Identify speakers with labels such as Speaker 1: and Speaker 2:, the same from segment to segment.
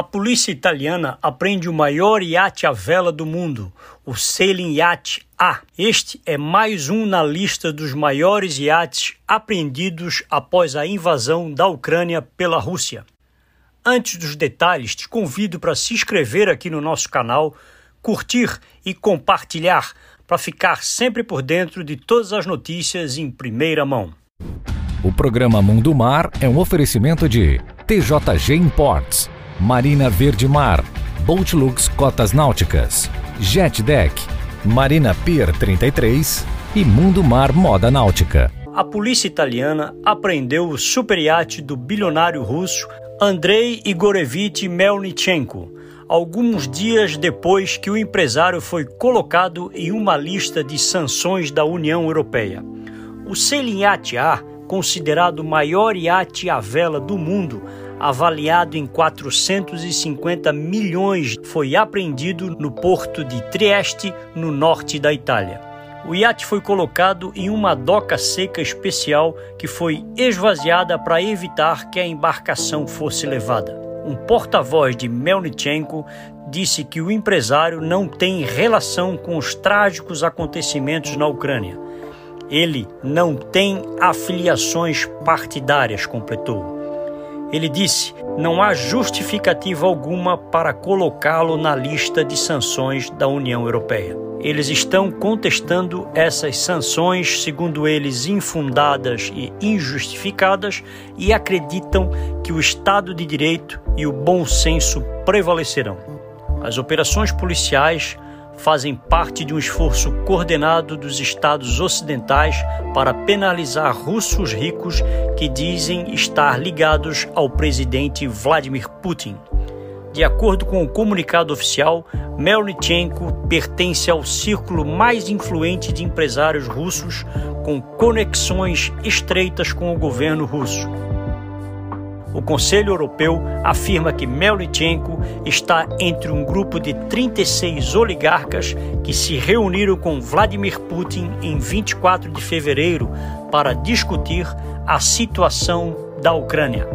Speaker 1: A polícia italiana apreende o maior iate à vela do mundo, o Sailing Yacht A. Este é mais um na lista dos maiores iates apreendidos após a invasão da Ucrânia pela Rússia. Antes dos detalhes, te convido para se inscrever aqui no nosso canal, curtir e compartilhar para ficar sempre por dentro de todas as notícias em primeira mão.
Speaker 2: O programa Mundo Mar é um oferecimento de TJG Imports Marina Verde Mar, Boatlux Cotas Náuticas, Jet Deck, Marina Pier 33 e Mundo Mar Moda Náutica.
Speaker 1: A polícia italiana apreendeu o superiate do bilionário russo Andrei Igorevich Melnichenko, alguns dias depois que o empresário foi colocado em uma lista de sanções da União Europeia. O Sailing Yacht A, considerado o maior iate à vela do mundo, avaliado em 450 milhões, foi apreendido no porto de Trieste, no norte da Itália. O iate foi colocado em uma doca seca especial que foi esvaziada para evitar que a embarcação fosse levada. Um porta-voz de Melnichenko disse que o empresário não tem relação com os trágicos acontecimentos na Ucrânia. Ele não tem afiliações partidárias, completou. Ele disse: não há justificativa alguma para colocá-lo na lista de sanções da União Europeia. Eles estão contestando essas sanções, segundo eles, infundadas e injustificadas, e acreditam que o Estado de Direito e o bom senso prevalecerão. As operações policiais fazem parte de um esforço coordenado dos estados ocidentais para penalizar russos ricos que dizem estar ligados ao presidente Vladimir Putin. De acordo com o comunicado oficial, Melnichenko pertence ao círculo mais influente de empresários russos com conexões estreitas com o governo russo. O Conselho Europeu afirma que Melnichenko está entre um grupo de 36 oligarcas que se reuniram com Vladimir Putin em 24 de fevereiro para discutir a situação da Ucrânia.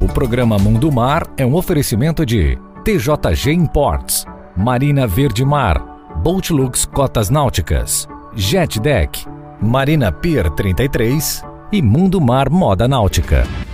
Speaker 2: O programa Mundo Mar é um oferecimento de TJG Imports, Marina Verde Mar, Boatlux Cotas Náuticas, Jet Deck, Marina Pier 33 e Mundo Mar Moda Náutica.